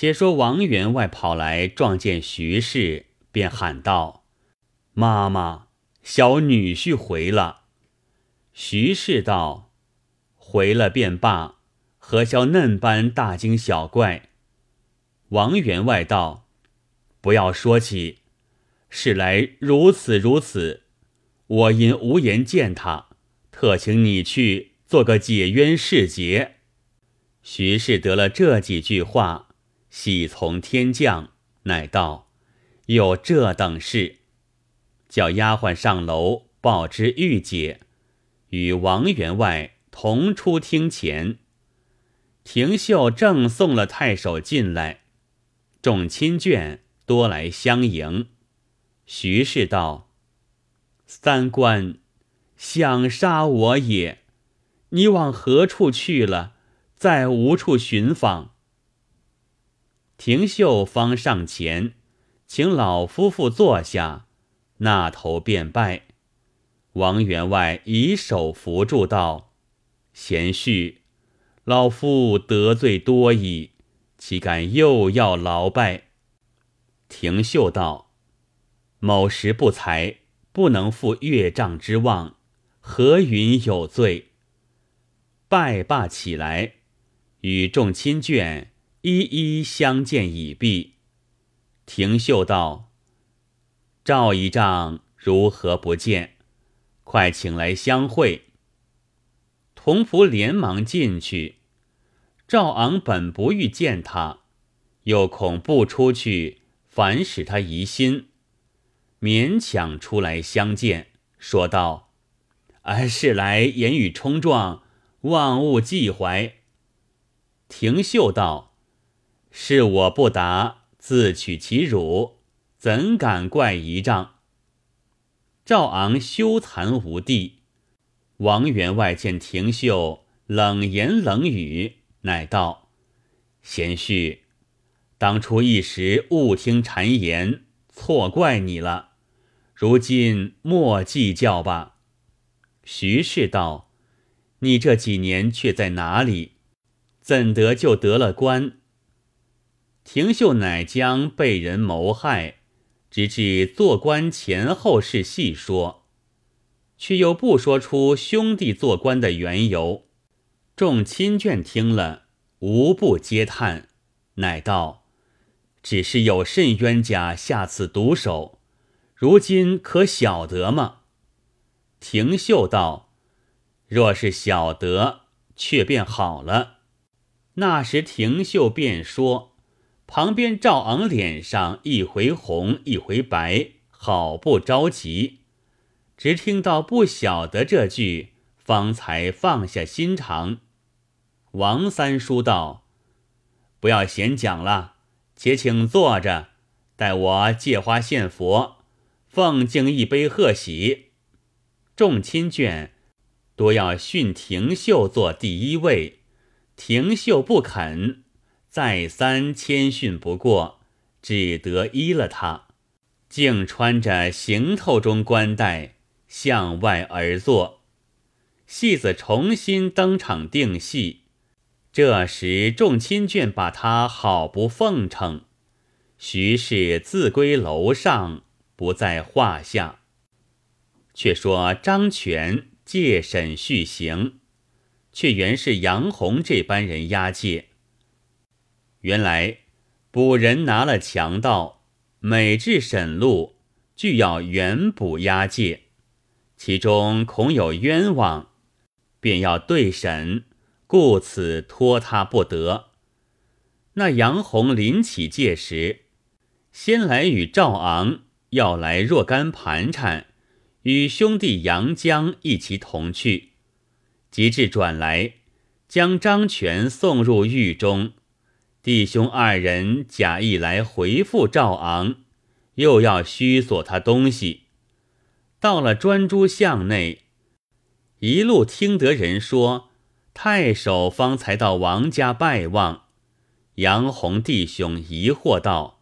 且说王员外跑来撞见徐氏，便喊道：“妈妈，小女婿回了。”徐氏道：“回了便罢，何消嫩般大惊小怪？”王员外道：“不要说起，是来如此如此。我因无颜见他，特请你去做个解冤释结。”徐氏得了这几句话。喜从天降，乃道：“有这等事，叫丫鬟上楼报之玉姐，与王员外同出厅前。廷秀正送了太守进来，众亲眷多来相迎。徐氏道：‘三官想杀我也，你往何处去了？再无处寻访。’”廷秀方上前，请老夫妇坐下，那头便拜。王员外以手扶住道：“贤婿，老夫得罪多矣，岂敢又要劳拜？”廷秀道：“某时不才，不能负岳丈之望，何云有罪？”拜罢起来，与众亲眷。一一相见已毕，廷秀道：“赵仪丈如何不见？快请来相会。”童仆连忙进去。赵昂本不欲见他，又恐不出去，反使他疑心，勉强出来相见，说道：“哎，是来言语冲撞，万物忌怀。”廷秀道。是我不答，自取其辱，怎敢怪仪仗？赵昂羞惭无地。王员外见廷秀冷言冷语，乃道：“贤婿，当初一时误听谗言，错怪你了。如今莫计较吧。”徐氏道：“你这几年却在哪里？怎得就得了官？”廷秀乃将被人谋害，直至做官前后事细说，却又不说出兄弟做官的缘由。众亲眷听了，无不嗟叹，乃道：“只是有甚冤家下此毒手，如今可晓得吗？”廷秀道：“若是晓得，却便好了。”那时廷秀便说。旁边赵昂脸上一回红一回白，好不着急。只听到不晓得这句，方才放下心肠。王三叔道：“不要闲讲了，且请坐着，待我借花献佛，奉敬一杯贺喜。”众亲眷多要训廷秀做第一位，廷秀不肯。再三谦逊不过，只得依了他，竟穿着行头中冠带向外而坐。戏子重新登场定戏，这时众亲眷把他好不奉承，徐氏自归楼上，不在话下。却说张全借审续行，却原是杨洪这般人押解。原来捕人拿了强盗，每至审录，俱要原捕押解，其中恐有冤枉，便要对审，故此拖他不得。那杨洪临起戒时，先来与赵昂要来若干盘缠，与兄弟杨江一齐同去，及至转来，将张全送入狱中。弟兄二人假意来回复赵昂，又要虚索他东西。到了专诸巷内，一路听得人说，太守方才到王家拜望。杨洪弟兄疑惑道：“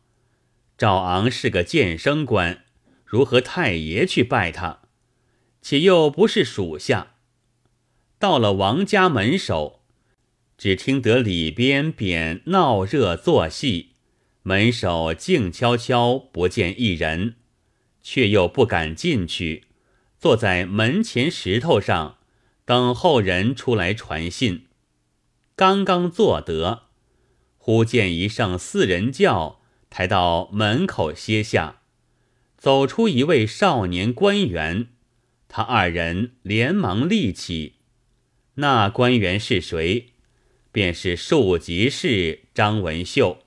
赵昂是个监生官，如何太爷去拜他？且又不是属下。”到了王家门首。只听得里边便闹热作戏，门首静悄悄，不见一人，却又不敢进去，坐在门前石头上，等候人出来传信。刚刚坐得，忽见一声四人轿抬到门口歇下，走出一位少年官员，他二人连忙立起。那官员是谁？便是庶吉士张文秀。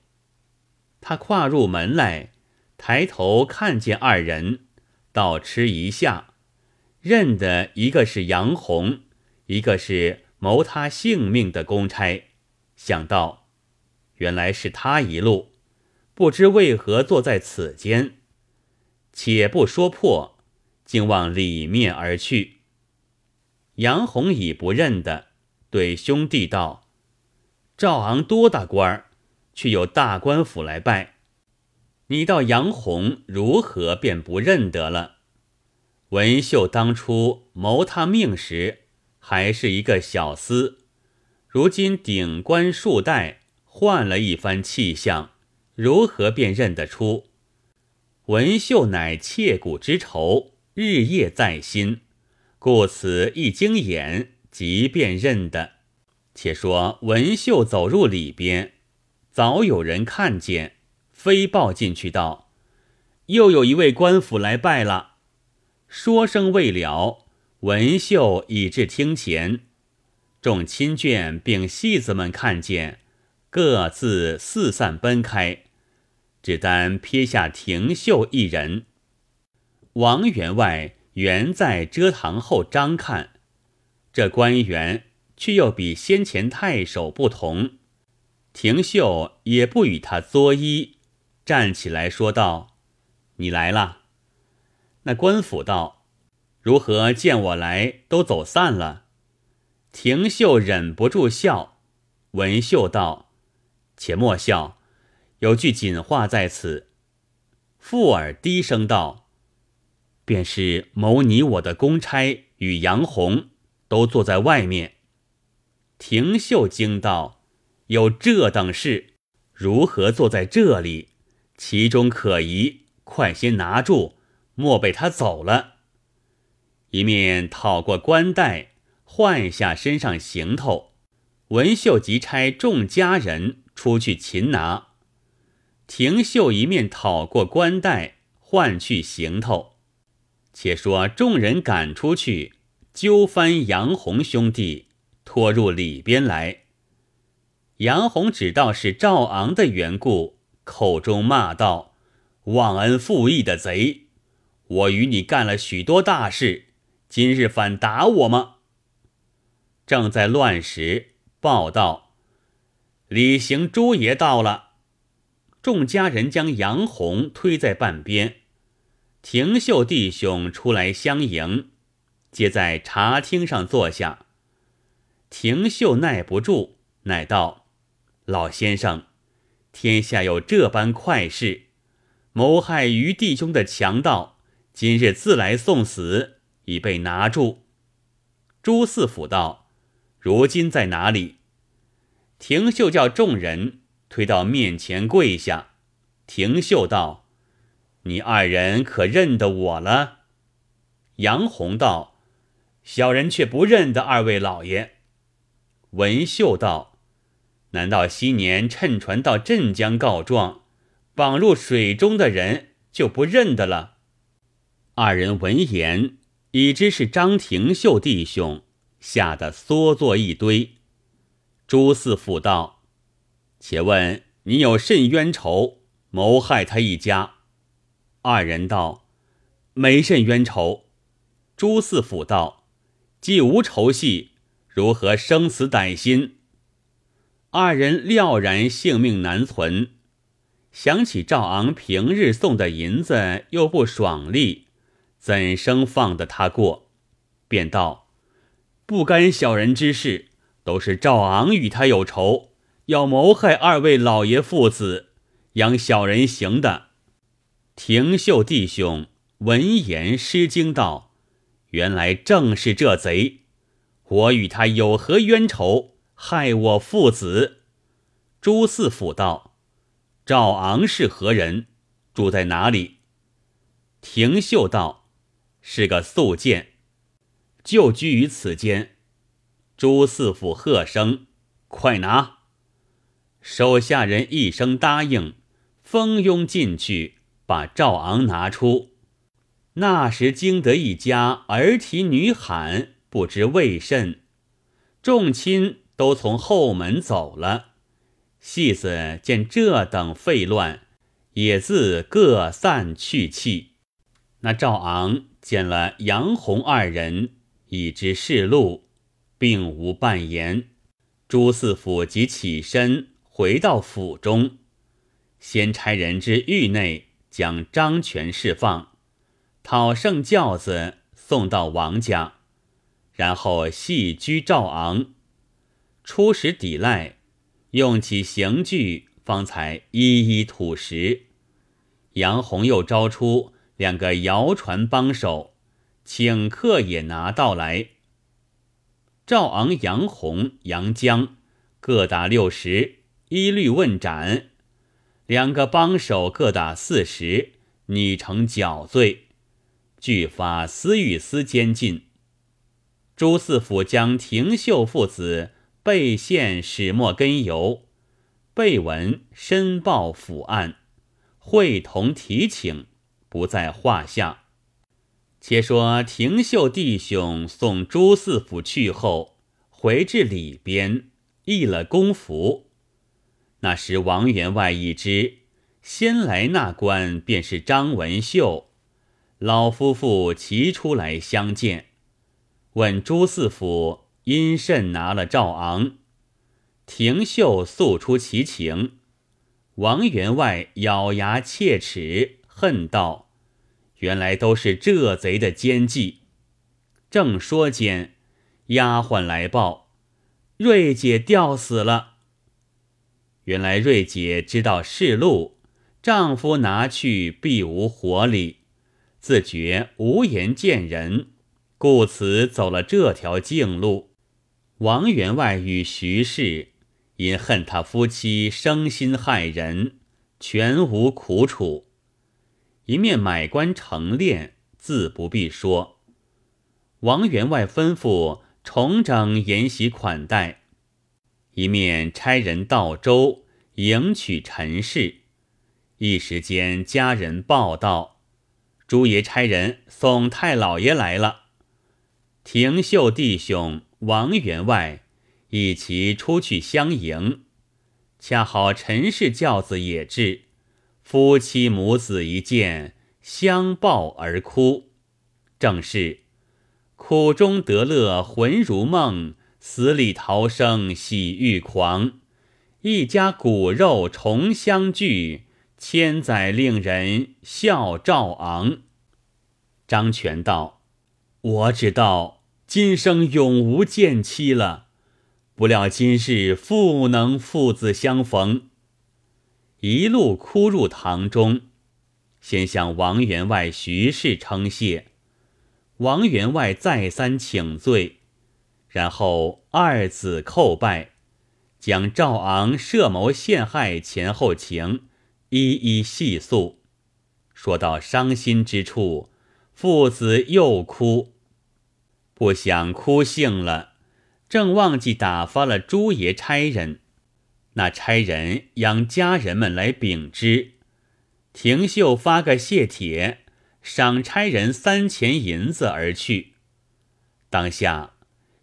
他跨入门来，抬头看见二人，倒吃一下，认得一个是杨红，一个是谋他性命的公差，想到原来是他一路，不知为何坐在此间。且不说破，竟往里面而去。杨红已不认得，对兄弟道。赵昂多大官儿，却有大官府来拜。你到杨洪如何便不认得了？文秀当初谋他命时，还是一个小厮，如今顶冠数代，换了一番气象，如何便认得出？文秀乃切骨之仇，日夜在心，故此一睁眼，即便认得。且说文秀走入里边，早有人看见，飞报进去道：“又有一位官府来拜了。”说声未了，文秀已至厅前，众亲眷并戏子们看见，各自四散奔开，只单撇下廷秀一人。王员外原在遮堂后张看，这官员。却又比先前太守不同，廷秀也不与他作揖，站起来说道：“你来了。”那官府道：“如何见我来都走散了？”廷秀忍不住笑，文秀道：“且莫笑，有句锦话在此。”富尔低声道：“便是谋你我的公差与杨红都坐在外面。”廷秀惊道：“有这等事，如何坐在这里？其中可疑，快些拿住，莫被他走了。”一面讨过冠带，换下身上行头。文秀即差众家人出去擒拿。廷秀一面讨过冠带，换去行头。且说众人赶出去，揪翻杨红兄弟。拖入里边来，杨洪只道是赵昂的缘故，口中骂道：“忘恩负义的贼！我与你干了许多大事，今日反打我吗？”正在乱时，报道：“李行朱爷到了。”众家人将杨洪推在半边，廷秀弟兄出来相迎，皆在茶厅上坐下。廷秀耐不住，乃道：“老先生，天下有这般快事，谋害余弟兄的强盗，今日自来送死，已被拿住。”朱四府道：“如今在哪里？”廷秀叫众人推到面前跪下。廷秀道：“你二人可认得我了？”杨洪道：“小人却不认得二位老爷。”文秀道：“难道昔年乘船到镇江告状，绑入水中的人就不认得了？”二人闻言，已知是张廷秀弟兄，吓得缩作一堆。朱四府道：“且问你有甚冤仇，谋害他一家？”二人道：“没甚冤仇。”朱四府道：“既无仇隙。”如何生死歹心？二人料然性命难存。想起赵昂平日送的银子又不爽利，怎生放得他过？便道：“不干小人之事，都是赵昂与他有仇，要谋害二位老爷父子，养小人行的。”廷秀弟兄闻言失惊道：“原来正是这贼。”我与他有何冤仇？害我父子。朱四府道：“赵昂是何人？住在哪里？”廷秀道：“是个宿剑，就居于此间。”朱四府喝声：“快拿！”手下人一声答应，蜂拥进去，把赵昂拿出。那时惊得一家儿啼女喊，不知为甚。众亲都从后门走了。戏子见这等废乱，也自各散去气。那赵昂见了杨红二人，已知是路，并无半言。朱四府即起身。回到府中，先差人至狱内将张权释放，讨圣轿子送到王家，然后细居赵昂。初时抵赖，用起刑具，方才一一吐实。杨洪又招出两个谣传帮手，请客也拿到来。赵昂、杨洪、杨江各打六十。一律问斩，两个帮手各打四十，拟成绞罪，俱发司狱司监禁。朱四府将廷秀父子被陷始末根由，备文申报府案，会同提请，不在话下。且说廷秀弟兄送朱四府去后，回至里边，议了公服。那时王员外已知，先来那官便是张文秀，老夫妇齐出来相见，问朱四府因甚拿了赵昂，廷秀诉出其情，王员外咬牙切齿，恨道：“原来都是这贼的奸计。”正说间，丫鬟来报，瑞姐吊死了。原来瑞姐知道是路，丈夫拿去必无活理，自觉无颜见人，故此走了这条径路。王员外与徐氏因恨他夫妻生心害人，全无苦楚。一面买官成殓，自不必说。王员外吩咐重整筵席款待。一面差人到州迎娶陈氏，一时间家人报道，朱爷差人送太老爷来了。廷秀弟兄王员外一齐出去相迎，恰好陈氏轿子也至，夫妻母子一见，相抱而哭，正是苦中得乐，魂如梦。死里逃生喜欲狂，一家骨肉重相聚，千载令人笑赵昂。张全道：“我只道今生永无见妻了，不料今日复能父子相逢。”一路哭入堂中，先向王员外徐氏称谢，王员外再三请罪。然后二子叩拜，将赵昂设谋陷害前后情一一细诉。说到伤心之处，父子又哭。不想哭性了，正忘记打发了朱爷差人。那差人央家人们来禀知，廷秀发个谢帖，赏差人三钱银子而去。当下。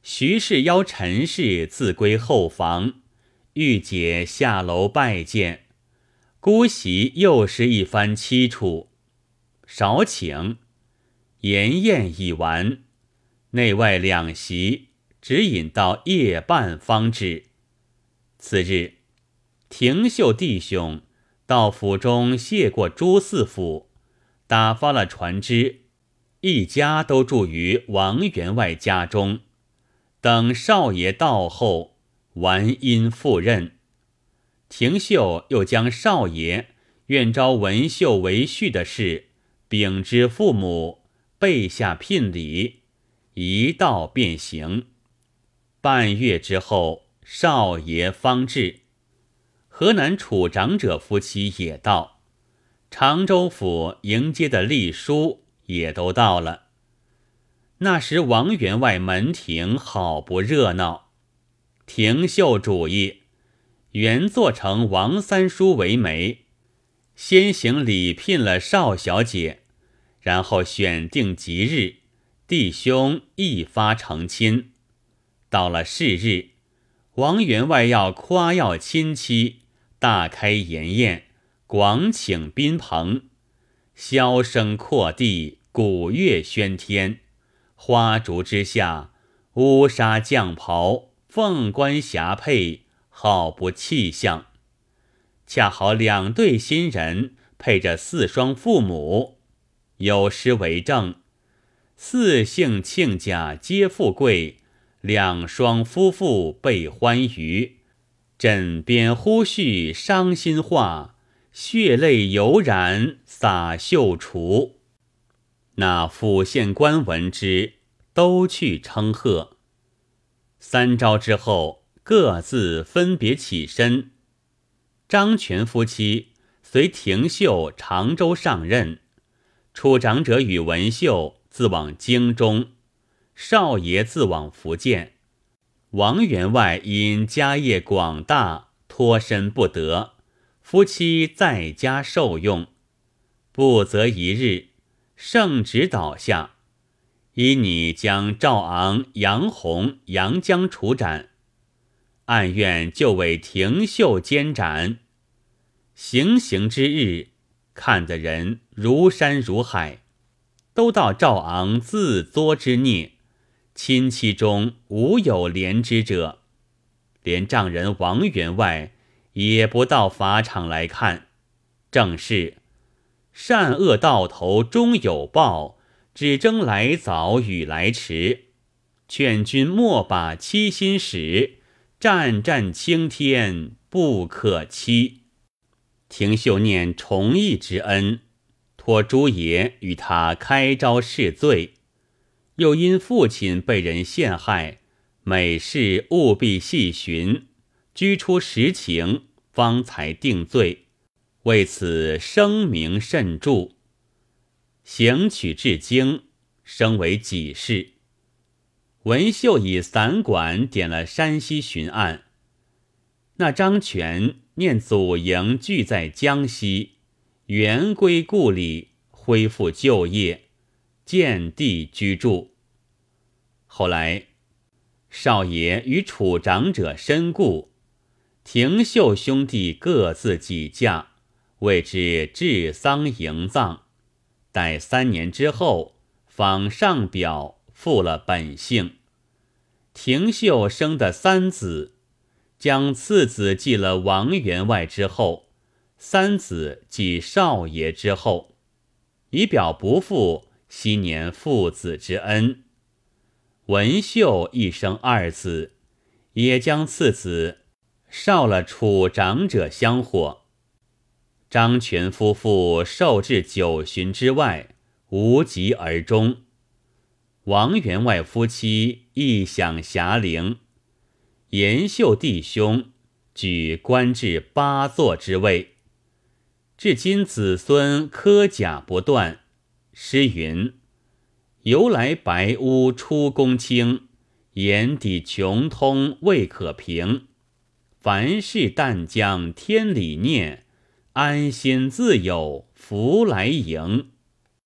徐氏邀陈氏自归后房，玉姐下楼拜见，姑媳又是一番凄楚。少请，筵宴已完，内外两席只饮到夜半方止。次日，廷秀弟兄到府中谢过朱四府，打发了船只，一家都住于王员外家中。等少爷到后，完音赴任。廷秀又将少爷愿招文秀为婿的事禀知父母，备下聘礼，一道便行。半月之后，少爷方至。河南楚长者夫妻也到，常州府迎接的隶书也都到了。那时王员外门庭好不热闹，廷秀主意，原做成王三叔为媒，先行礼聘了少小姐，然后选定吉日，弟兄一发成亲。到了是日，王员外要夸耀亲戚，大开筵宴，广请宾朋，箫声阔地，鼓乐喧天，花烛之下，乌纱将袍，凤冠霞帔，好不气象。恰好两对新人配着四双父母，有诗为证：“四姓亲家皆富贵。”两双夫妇备欢愉，枕边忽续伤心话，血泪犹然洒绣橱。那府县官闻之，都去称贺。三朝之后，各自分别起身。张全夫妻随廷秀常州上任，处长者与文秀自往京中。少爷自往福建，王员外因家业广大，脱身不得，夫妻在家受用。不则一日，圣旨倒下，依你将赵昂、杨洪、杨江处斩，案院就为廷秀监斩。行刑之日，看的人如山如海，都道赵昂自作之孽。亲戚中无有怜之者，连丈人王员外也不到法场来看。正是善恶到头终有报，只争来早与来迟。劝君莫把欺心使，战战青天不可欺。廷秀念崇义之恩，托诸爷与他开招试罪。又因父亲被人陷害，每事务必细寻，居出实情，方才定罪。为此声名甚著，行取至京，升为己事。文秀以散馆点了山西巡案。那张全念祖营聚在江西，原归故里，恢复旧业。建地居住。后来，少爷与楚长者身故，廷秀兄弟各自己嫁，为之治丧迎葬。待三年之后，方上表复了本姓。廷秀生的三子，将次子继了王员外之后，三子继少爷之后，以表不负。昔年父子之恩，文秀一生二子，也将次子少了楚长者香火。张全夫妇受至九旬之外，无疾而终。王员外夫妻亦享遐龄，延秀弟兄举官至八座之位，至今子孙科甲不断。诗云：“由来白屋出公卿，眼底穷通未可平。凡事但将天理念，安心自有福来迎。”